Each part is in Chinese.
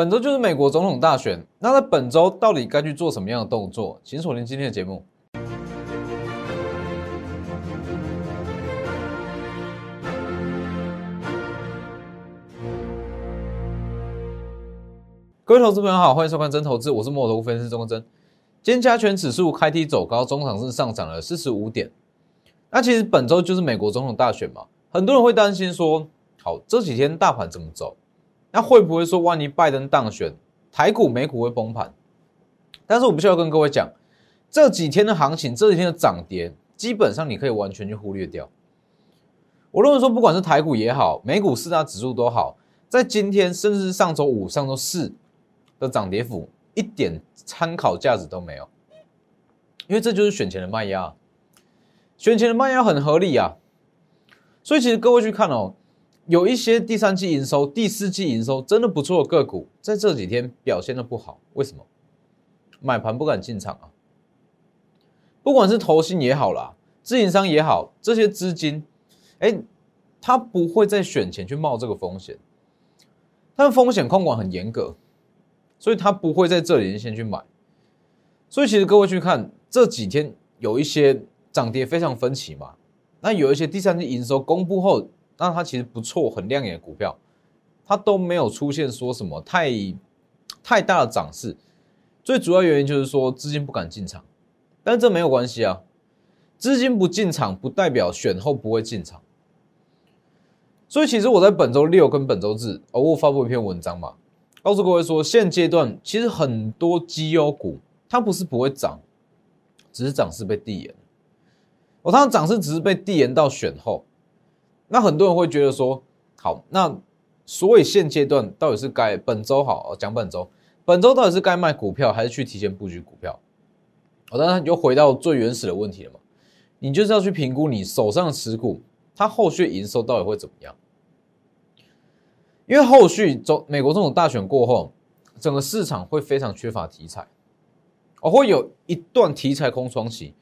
本周就是美国总统大选，那在本周到底该去做什么样的动作？请锁定今天的节目。各位投资朋友好，欢迎收看真投资，我是摩头分析师钟真。今天加权指数开低走高，中场是上涨了四十五点。那其实本周就是美国总统大选嘛，很多人会担心说，好这几天大盘怎么走？那会不会说万一拜登当选，台股、美股会崩盘？但是我必须要跟各位讲，这几天的行情，这几天的涨跌，基本上你可以完全去忽略掉。我认为说，不管是台股也好，美股四大指数都好，在今天甚至是上周五、上周四。的涨跌幅一点参考价值都没有，因为这就是选前的卖压，选前的卖压很合理啊。所以其实各位去看哦，有一些第三季营收、第四季营收真的不错的个股，在这几天表现的不好，为什么？买盘不敢进场啊。不管是投信也好啦，自营商也好，这些资金，哎，他不会在选前去冒这个风险，他的风险控管很严格。所以他不会在这里先去买，所以其实各位去看这几天有一些涨跌非常分歧嘛，那有一些第三季营收公布后，那它其实不错很亮眼的股票，它都没有出现说什么太太大的涨势，最主要原因就是说资金不敢进场，但这没有关系啊，资金不进场不代表选后不会进场，所以其实我在本周六跟本周日偶尔发布一篇文章嘛。告诉各位说，现阶段其实很多绩优股它不是不会涨，只是涨势被递延。哦，它的涨势只是被递延到选后。那很多人会觉得说，好，那所以现阶段到底是该本周好讲本周，本周到底是该卖股票还是去提前布局股票？哦，当然你就回到最原始的问题了嘛，你就是要去评估你手上的持股，它后续营收到底会怎么样？因为后续中美国这种大选过后，整个市场会非常缺乏题材，哦，会有一段题材空窗期。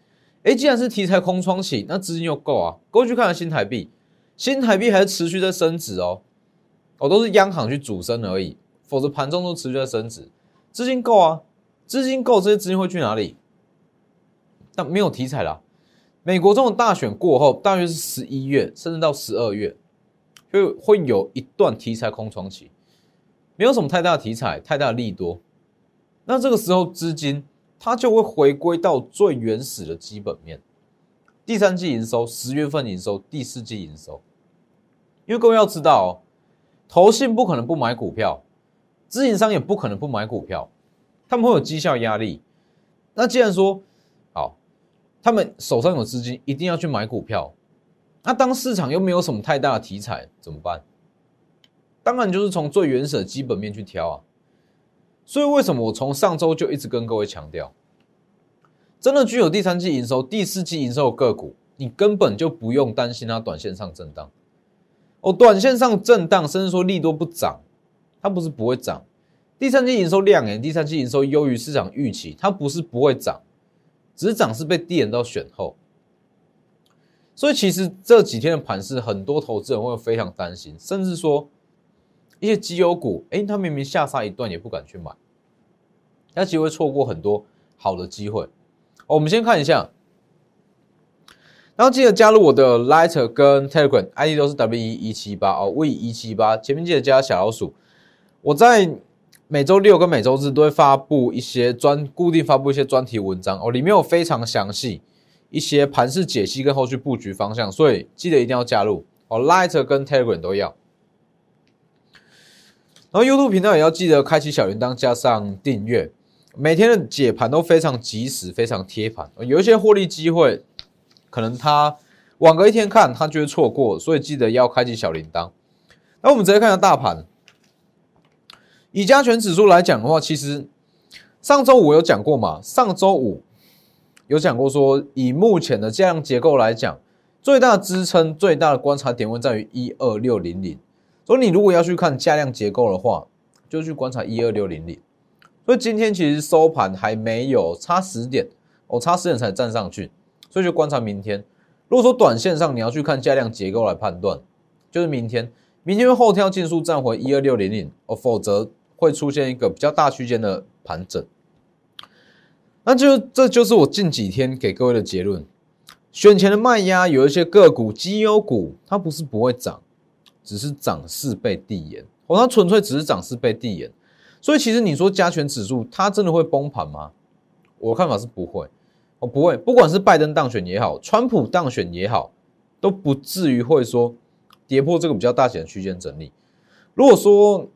哎，既然是题材空窗期，那资金又够啊。过去看了新台币，新台币还是持续在升值哦，哦，都是央行去主升而已，否则盘中都持续在升值，资金够啊，资金够，这些资金会去哪里？但没有题材啦。美国这种大选过后，大约是十一月，甚至到十二月。就会有一段题材空窗期，没有什么太大的题材，太大的利多，那这个时候资金它就会回归到最原始的基本面，第三季营收、十月份营收、第四季营收，因为各位要知道哦，投信不可能不买股票，自营商也不可能不买股票，他们会有绩效压力。那既然说好，他们手上有资金，一定要去买股票。那当市场又没有什么太大的题材怎么办？当然就是从最原始的基本面去挑啊。所以为什么我从上周就一直跟各位强调，真的具有第三季营收、第四季营收的个股，你根本就不用担心它短线上震荡。哦，短线上震荡，甚至说利多不涨，它不是不会涨。第三季营收亮眼，第三季营收优于市场预期，它不是不会涨，只是涨是被递延到选后。所以其实这几天的盘势，很多投资人会非常担心，甚至说一些绩优股，哎，他明明下杀一段也不敢去买，他其实会错过很多好的机会。我们先看一下，然后记得加入我的 Lighter 跟 Telegram，ID 都是 W 一一七八哦，V 一七八，前面记得加小老鼠。我在每周六跟每周日都会发布一些专固定发布一些专题文章哦，里面有非常详细。一些盘式解析跟后续布局方向，所以记得一定要加入哦，Light 跟 Telegram 都要。然后 YouTube 频道也要记得开启小铃铛，加上订阅，每天的解盘都非常及时，非常贴盘。有一些获利机会，可能他晚个一天看，他就会错过，所以记得要开启小铃铛。那我们直接看下大盘，以加权指数来讲的话，其实上周五有讲过嘛，上周五。有讲过说，以目前的这样结构来讲，最大支撑、最大的观察点位在于一二六零零。所以你如果要去看价量结构的话，就去观察一二六零零。所以今天其实收盘还没有差十点，哦，差十点才站上去，所以就观察明天。如果说短线上你要去看价量结构来判断，就是明天，明天后跳进速站回一二六零零，哦，否则会出现一个比较大区间的盘整。那就这就是我近几天给各位的结论。选前的卖压有一些个股、绩优股，它不是不会涨，只是涨势被递延。哦，它纯粹只是涨势被递延。所以其实你说加权指数它真的会崩盘吗？我看法是不会，哦不会。不管是拜登当选也好，川普当选也好，都不至于会说跌破这个比较大型的区间整理。如果说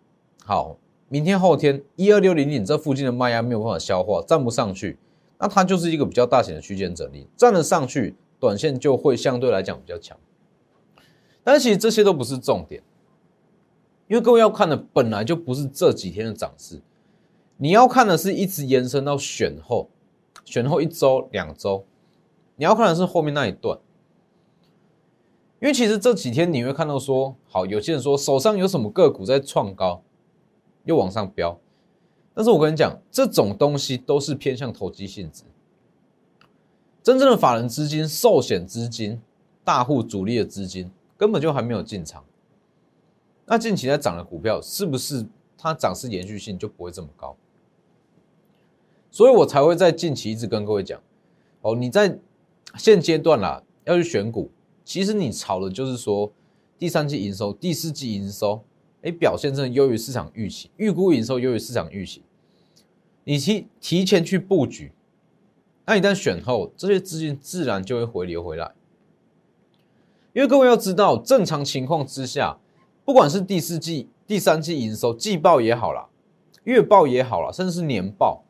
好。明天后天一二六零零这附近的卖压没有办法消化，站不上去，那它就是一个比较大型的区间整理，站得上去，短线就会相对来讲比较强。但是其实这些都不是重点，因为各位要看的本来就不是这几天的涨势，你要看的是一直延伸到选后，选后一周两周，你要看的是后面那一段。因为其实这几天你会看到说，好，有些人说手上有什么个股在创高。又往上飙，但是我跟你讲，这种东西都是偏向投机性质。真正的法人资金、寿险资金、大户主力的资金根本就还没有进场。那近期在涨的股票，是不是它涨势延续性就不会这么高？所以我才会在近期一直跟各位讲，哦，你在现阶段啦要去选股，其实你炒的就是说第三季营收、第四季营收。哎，表现真的优于市场预期，预估营收优于市场预期，你提提前去布局，那一旦选后，这些资金自然就会回流回来。因为各位要知道，正常情况之下，不管是第四季、第三季营收季报也好啦，月报也好啦，甚至是年报、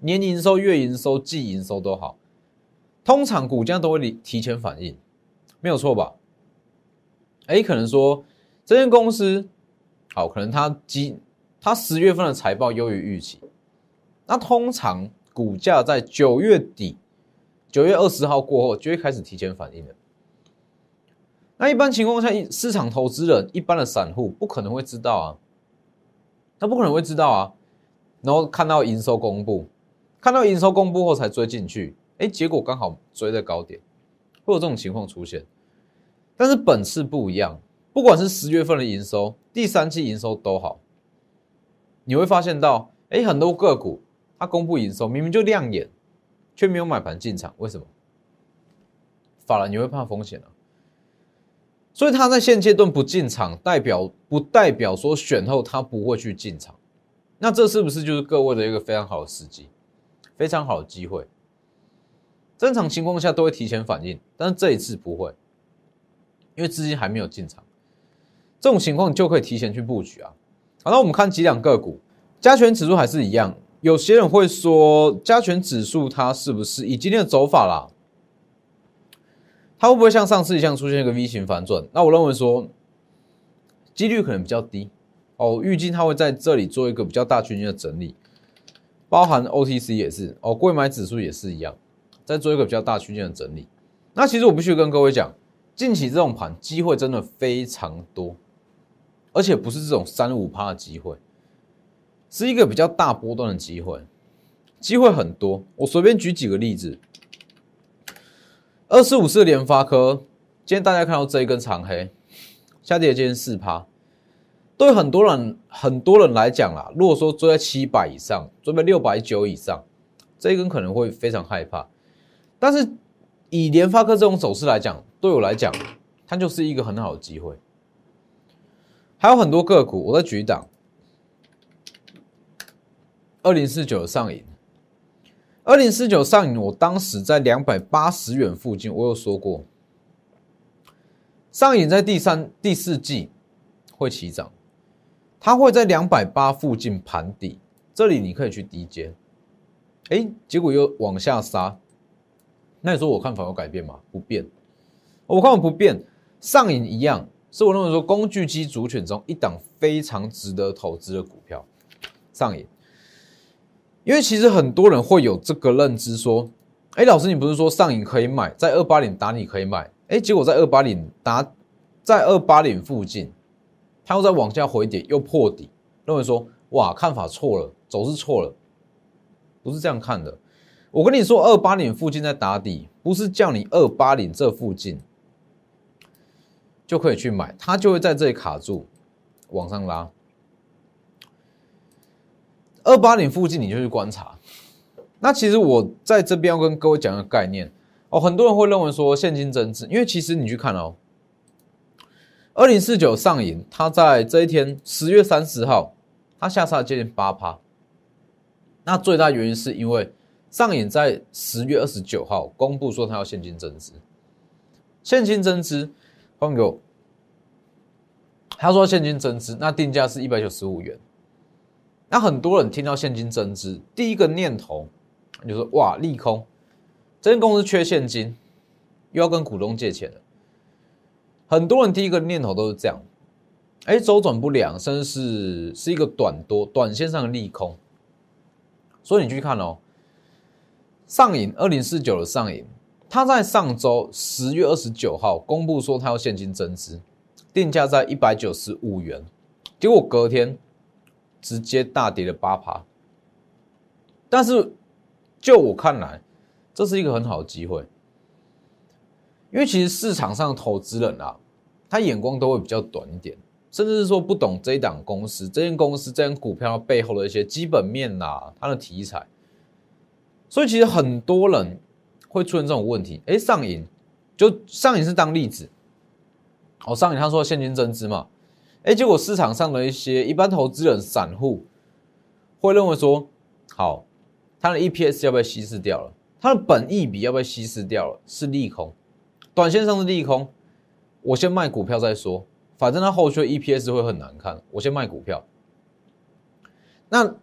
年营收、月营收、季营收都好，通常股价都会提前反应，没有错吧？哎，可能说这间公司。好，可能它基它十月份的财报优于预期，那通常股价在九月底、九月二十号过后就会开始提前反应了。那一般情况下，市场投资人、一般的散户不可能会知道啊，他不可能会知道啊。然后看到营收公布，看到营收公布后才追进去，哎，结果刚好追在高点，会有这种情况出现。但是本次不一样。不管是十月份的营收、第三季营收都好，你会发现到，哎，很多个股它公布营收明明就亮眼，却没有买盘进场，为什么？法人你会怕风险啊？所以他在现阶段不进场，代表不代表说选后他不会去进场？那这是不是就是各位的一个非常好的时机，非常好的机会？正常情况下都会提前反应，但是这一次不会，因为资金还没有进场。这种情况就可以提前去布局啊。好，那我们看几两个股，加权指数还是一样。有些人会说，加权指数它是不是以今天的走法啦？它会不会像上次一样出现一个 V 型反转？那我认为说，几率可能比较低哦。预计它会在这里做一个比较大区间的整理，包含 OTC 也是哦，贵买指数也是一样，在做一个比较大区间的整理。那其实我必须跟各位讲，近期这种盘机会真的非常多。而且不是这种三五趴的机会，是一个比较大波段的机会，机会很多。我随便举几个例子，二四五四联发科，今天大家看到这一根长黑，下跌接近四趴，对很多人很多人来讲啦，如果说追在七百以上，追在六百九以上，这一根可能会非常害怕。但是以联发科这种走势来讲，对我来讲，它就是一个很好的机会。还有很多个股，我在举一档，二零四九上影，二零四九上影，我当时在两百八十元附近，我有说过，上影在第三、第四季会起涨，它会在两百八附近盘底，这里你可以去低接，哎，结果又往下杀，那你说我看法有改变吗？不变，我看法不变，上影一样。是我认为说工具机主选中一档非常值得投资的股票，上瘾。因为其实很多人会有这个认知，说，哎，老师你不是说上瘾可以买，在二八零打你可以买，哎，结果在二八零打，在二八零附近，它又在往下回跌，又破底，认为说，哇，看法错了，走势错了，不是这样看的。我跟你说，二八零附近在打底，不是叫你二八零这附近。就可以去买，它就会在这里卡住，往上拉。二八零附近你就去观察。那其实我在这边要跟各位讲个概念哦，很多人会认为说现金增值，因为其实你去看哦，二零四九上影，它在这一天十月三十号，它下杀接近八趴。那最大原因是因为上影在十月二十九号公布说它要现金增资，现金增资，朋友。他说现金增资，那定价是一百九十五元。那很多人听到现金增资，第一个念头就是哇，利空，这间公司缺现金，又要跟股东借钱了。很多人第一个念头都是这样，哎，周转不良，甚至是是一个短多、短线上的利空。所以你去看哦，上影二零四九的上影，他在上周十月二十九号公布说他要现金增资。定价在一百九十五元，结果隔天直接大跌了八趴。但是就我看来，这是一个很好的机会，因为其实市场上投资人啊，他眼光都会比较短一点，甚至是说不懂这一档公司、这间公司、这间股票背后的一些基本面呐，它的题材。所以其实很多人会出现这种问题，哎，上瘾，就上瘾是当例子。哦，上瘾他说现金增资嘛，哎，结果市场上的一些一般投资人、散户会认为说，好，它的 EPS 要不要稀释掉了？它的本益比要不要稀释掉了？是利空，短线上的利空，我先卖股票再说，反正它后续 EPS 会很难看，我先卖股票。那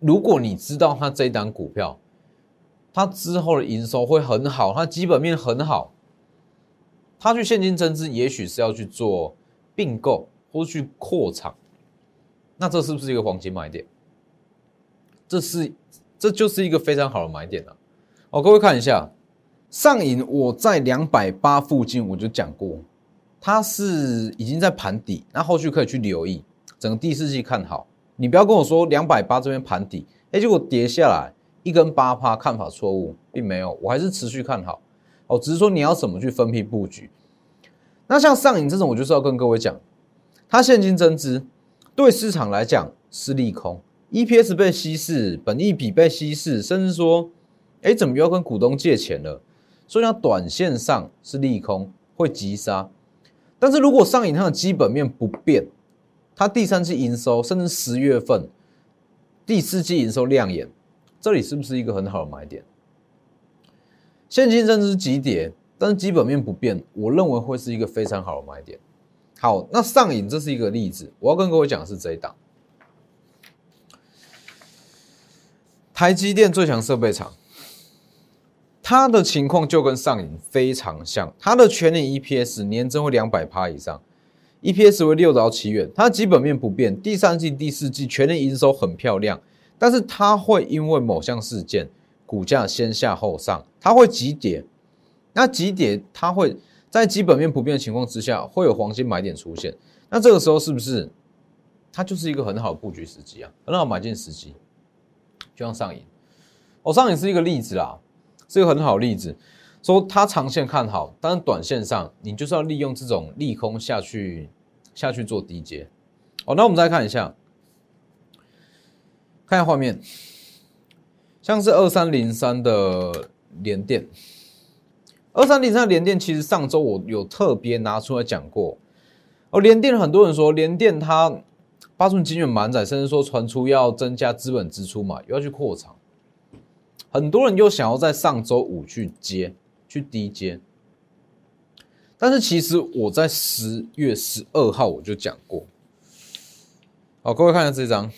如果你知道它这一档股票，它之后的营收会很好，它基本面很好。他去现金增资，也许是要去做并购或去扩厂，那这是不是一个黄金买点？这是，这就是一个非常好的买点了。哦，各位看一下，上影我在两百八附近我就讲过，它是已经在盘底，那后续可以去留意整个第四季看好。你不要跟我说两百八这边盘底，哎，结果跌下来一根八趴，看法错误，并没有，我还是持续看好。哦，只是说你要怎么去分批布局。那像上影这种，我就是要跟各位讲，它现金增资对市场来讲是利空，EPS 被稀释，本益比被稀释，甚至说，哎，怎么又要跟股东借钱了？所以它短线上是利空，会急杀。但是如果上影它的基本面不变，它第三季营收，甚至十月份、第四季营收亮眼，这里是不是一个很好的买点？现金甚至是急跌，但是基本面不变，我认为会是一个非常好的买点。好，那上影这是一个例子，我要跟各位讲的是这一档，台积电最强设备厂，它的情况就跟上影非常像，它的全年 EPS 年增会两百趴以上，EPS 为六到七元，它基本面不变，第三季、第四季全年营收很漂亮，但是它会因为某项事件。股价先下后上，它会急跌，那急跌它会在基本面不变的情况之下，会有黄金买点出现。那这个时候是不是它就是一个很好的布局时机啊？很好买进时机，就像上影，哦，上影是一个例子啦，是个很好例子，说它长线看好，但是短线上你就是要利用这种利空下去下去做低阶。哦，那我们再看一下，看一下画面。像是二三零三的联电，二三零三的联电，其实上周我有特别拿出来讲过。哦，联电很多人说联电它八寸晶圆满载，甚至说传出要增加资本支出嘛，又要去扩厂。很多人又想要在上周五去接，去低接。但是其实我在十月十二号我就讲过。好，各位看一下这张。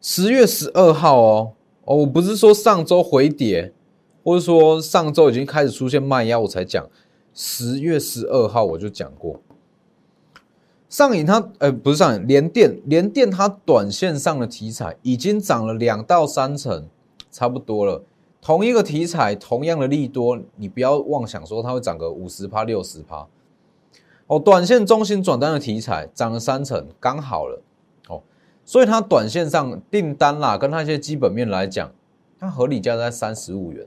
十月十二号哦哦，我不是说上周回跌，或者说上周已经开始出现卖压，我才讲。十月十二号我就讲过，上影它呃不是上影，连电连电它短线上的题材已经涨了两到三成，差不多了。同一个题材，同样的利多，你不要妄想说它会涨个五十趴六十趴。哦，短线中心转单的题材涨了三成，刚好了。哦所以它短线上订单啦，跟它一些基本面来讲，它合理价在三十五元。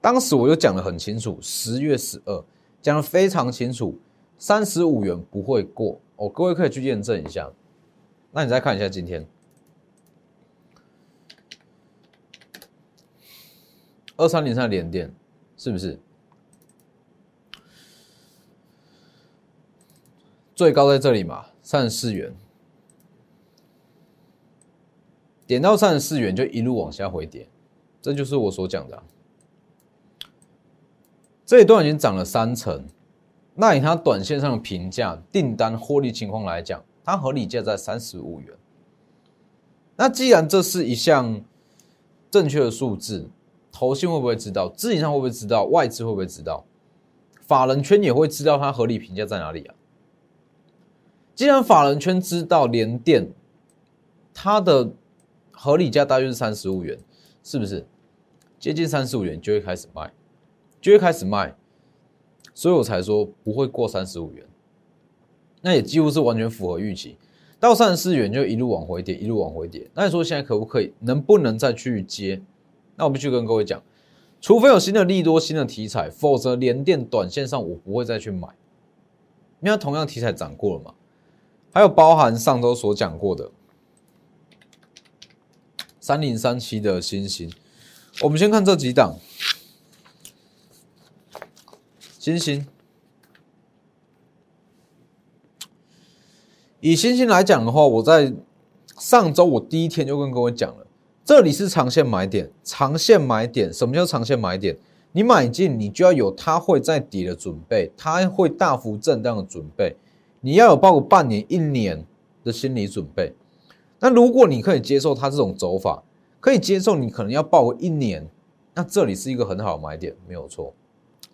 当时我就讲的很清楚，十月十二讲的非常清楚，三十五元不会过。哦，各位可以去验证一下。那你再看一下今天。二三零三连电，是不是？最高在这里嘛？三十四元，点到三十四元就一路往下回跌，这就是我所讲的、这一段已经涨了三成，那以它短线上的评价、订单、获利情况来讲，它合理价在三十五元。那既然这是一项正确的数字，投信会不会知道？自营上会不会知道？外资会不会知道？法人圈也会知道它合理评价在哪里啊？既然法人圈知道联电它的合理价大约是三十五元，是不是接近三十五元就会开始卖，就会开始卖，所以我才说不会过三十五元，那也几乎是完全符合预期。到三十四元就一路往回跌，一路往回跌。那你说现在可不可以？能不能再去接？那我必须跟各位讲，除非有新的利多、新的题材，否则连电短线上我不会再去买，因为同样题材涨过了嘛。还有包含上周所讲过的三零三七的星星，我们先看这几档星星。以星星来讲的话，我在上周我第一天就跟各位讲了，这里是长线买点，长线买点。什么叫长线买点？你买进，你就要有它会在底的准备，它会大幅震荡的准备，你要有报个半年、一年的心理准备。那如果你可以接受它这种走法，可以接受你可能要报个一年，那这里是一个很好的买点，没有错，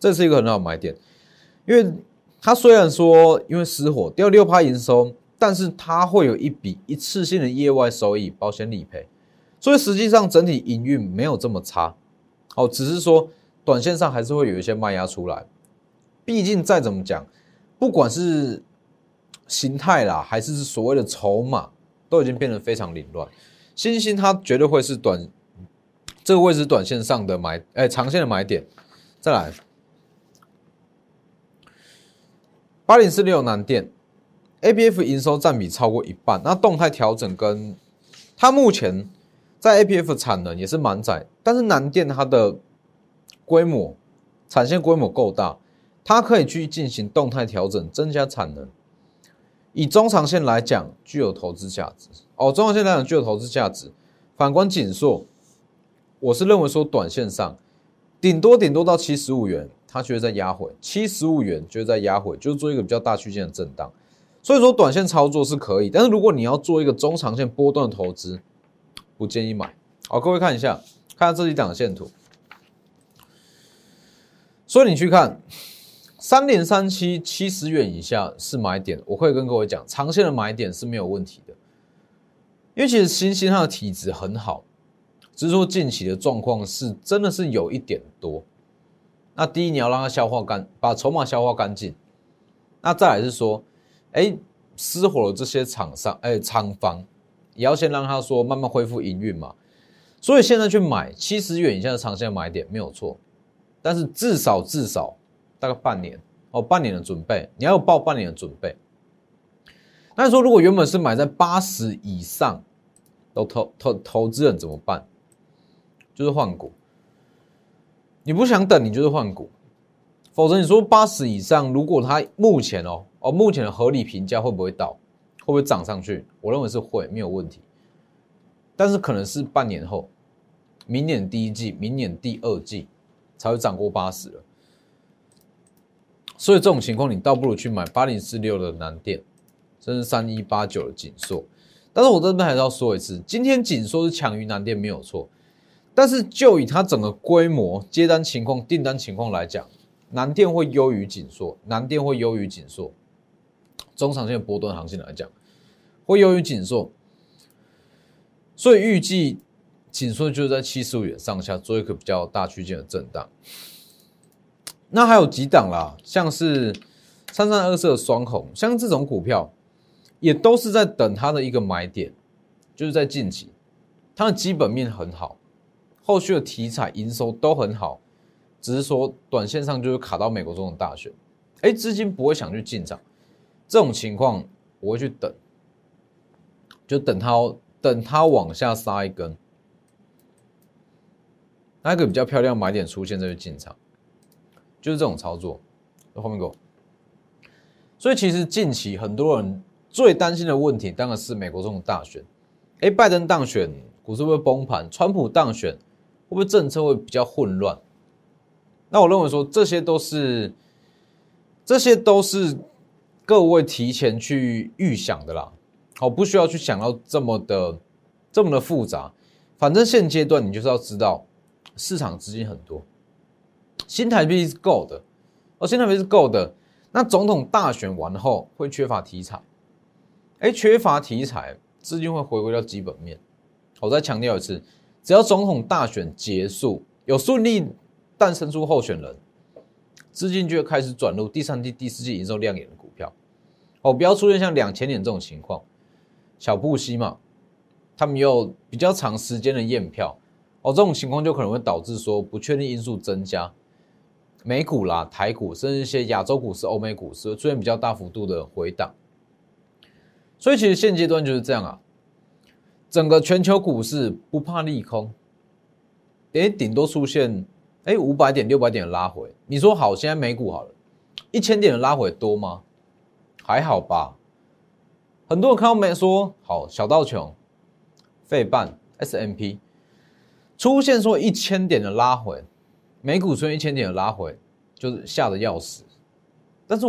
这是一个很好买点，因为它虽然说因为失火掉六趴营收。但是它会有一笔一次性的业外收益，保险理赔，所以实际上整体营运没有这么差，哦，只是说短线上还是会有一些卖压出来。毕竟再怎么讲，不管是形态啦，还是所谓的筹码，都已经变得非常凌乱。新兴它绝对会是短这个位置短线上的买，哎，长线的买点。再来，八零四六南电。A B F 营收占比超过一半，那动态调整跟它目前在 A B F 产能也是满载，但是南电它的规模产线规模够大，它可以去进行动态调整，增加产能。以中长线来讲，具有投资价值哦。中长线来讲具有投资价值。反观锦硕，我是认为说短线上顶多顶多到七十五元，它就会在压回七十五元，就会在压回，就是做一个比较大区间的震荡。所以说，短线操作是可以，但是如果你要做一个中长线波段的投资，不建议买。好，各位看一下，看下这几档线图。所以你去看三点三七七十元以下是买点，我可以跟各位讲，长线的买点是没有问题的。因为其实新兴它的体质很好，只是说近期的状况是真的是有一点多。那第一，你要让它消化干，把筹码消化干净。那再来是说。哎，失火了这些厂商，哎，厂房也要先让他说慢慢恢复营运嘛。所以现在去买七十元以下的长线买点没有错，但是至少至少大概半年哦，半年的准备，你要有报半年的准备。那说如果原本是买在八十以上，都投投投资人怎么办？就是换股。你不想等，你就是换股。否则你说八十以上，如果它目前哦。哦，目前的合理评价会不会到？会不会涨上去？我认为是会，没有问题。但是可能是半年后，明年第一季、明年第二季才会涨过八十了。所以这种情况，你倒不如去买八零四六的南电，甚至三一八九的锦硕。但是我这边还是要说一次，今天锦硕是强于南电没有错，但是就以它整个规模、接单情况、订单情况来讲，南电会优于锦硕，南电会优于锦硕。中长线波段行情来讲，会优于紧缩，所以预计紧缩就是在七十五元上下做一个比较大区间的震荡。那还有几档啦，像是三三二四的双红，像这种股票也都是在等它的一个买点，就是在近期，它的基本面很好，后续的题材营收都很好，只是说短线上就是卡到美国总统大选，哎，资金不会想去进场。这种情况我会去等，就等它等它往下杀一根。那个比较漂亮买点出现，再去进场，就是这种操作。后面给我。所以其实近期很多人最担心的问题，当然是美国这种大选。哎，拜登当选，股市会不会崩盘？川普当选，会不会政策会比较混乱？那我认为说，这些都是，这些都是各位提前去预想的啦。好，不需要去想到这么的这么的复杂。反正现阶段你就是要知道，市场资金很多，新台币是够的，而新台币是够的。那总统大选完后会缺乏题材，哎，缺乏题材，资金会回归到基本面。我再强调一次，只要总统大选结束，有顺利诞生出候选人，资金就会开始转入第三季、第四季营收亮眼的股票。哦，不要出现像两千年这种情况，小布希嘛，他们有比较长时间的验票，哦，这种情况就可能会导致说不确定因素增加。美股啦、台股，甚至一些亚洲股市、欧美股市出现比较大幅度的回档，所以其实现阶段就是这样啊。整个全球股市不怕利空，哎，顶多出现哎五百点、六百点的拉回。你说好，现在美股好了，一千点的拉回多吗？还好吧。很多人看到没说好，小道琼、费半、S M P 出现说一千点的拉回。美股出现一千点的拉回，就是吓得要死。但是，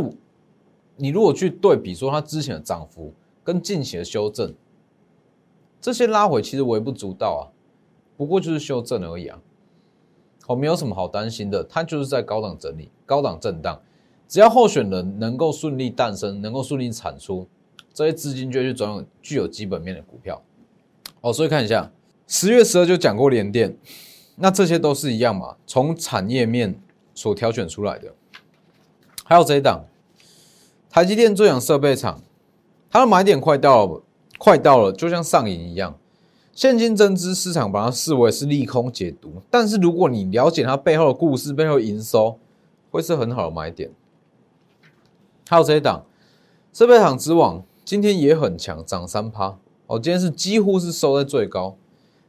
你如果去对比说它之前的涨幅跟近期的修正，这些拉回其实微不足道啊，不过就是修正而已啊。好，没有什么好担心的，它就是在高档整理、高档震荡。只要候选人能够顺利诞生，能够顺利产出，这些资金就去转用具有基本面的股票。哦，所以看一下十月十二就讲过联电。那这些都是一样嘛？从产业面所挑选出来的，还有这一档，台积电最阳设备厂，它的买点快到了，快到了，就像上瘾一样。现金增资市场把它视为是利空解读，但是如果你了解它背后的故事，背后营收，会是很好的买点。还有这一档，设备厂之王今天也很强，涨三趴哦，今天是几乎是收在最高，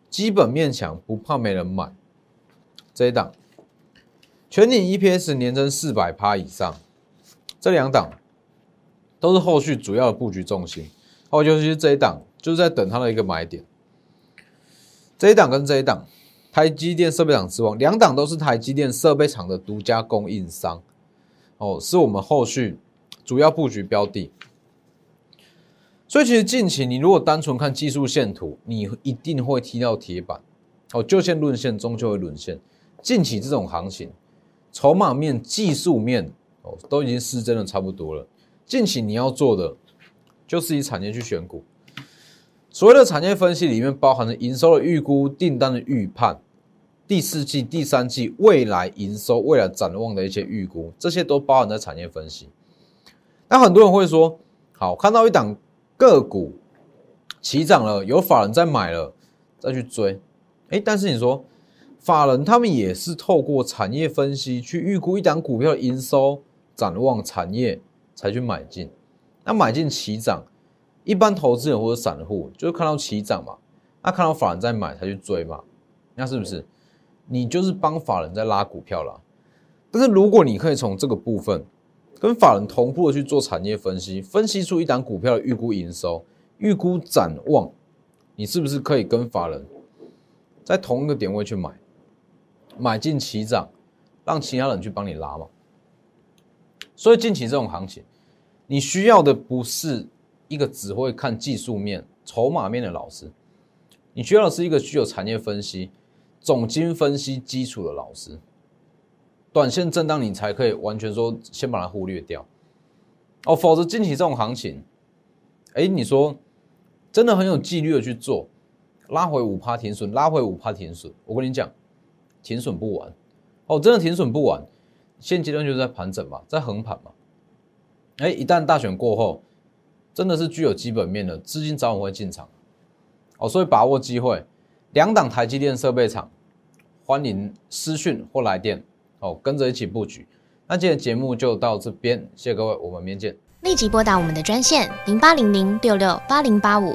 基本面强，不怕没人买。这一档全年 EPS 年增四百趴以上，这两档都是后续主要的布局重心。哦，尤其是这一档，就是在等它的一个买点。这一档跟这一档，台积电设备厂之王，两档都是台积电设备厂的独家供应商。哦，是我们后续主要布局标的。所以，其实近期你如果单纯看技术线图，你一定会踢到铁板。哦，就线论线，终究会沦陷。近期这种行情，筹码面、技术面哦，都已经失真的差不多了。近期你要做的，就是以产业去选股。所谓的产业分析里面，包含着营收的预估、订单的预判、第四季、第三季未来营收、未来展望的一些预估，这些都包含在产业分析。那很多人会说，好，看到一档个股起涨了，有法人在买了，再去追。哎，但是你说。法人他们也是透过产业分析去预估一档股票的营收展望产业才去买进，那买进起涨，一般投资人或者散户就是看到起涨嘛，那看到法人在买才去追嘛，那是不是？你就是帮法人在拉股票啦。但是如果你可以从这个部分跟法人同步的去做产业分析，分析出一档股票的预估营收、预估展望，你是不是可以跟法人在同一个点位去买？买进起涨，让其他人去帮你拉嘛。所以近期这种行情，你需要的不是一个只会看技术面、筹码面的老师，你需要的是一个具有产业分析、总经分析基础的老师。短线震荡你才可以完全说先把它忽略掉哦，否则近期这种行情，哎，你说真的很有纪律的去做，拉回五趴停损，拉回五趴停损，我跟你讲。停损不完，哦，真的停损不完，现阶段就是在盘整嘛，在横盘嘛。哎，一旦大选过后，真的是具有基本面的资金早晚会进场，哦，所以把握机会，两档台积电设备厂，欢迎私讯或来电，哦，跟着一起布局。那今天节目就到这边，谢谢各位，我们明天见。立即拨打我们的专线零八零零六六八零八五。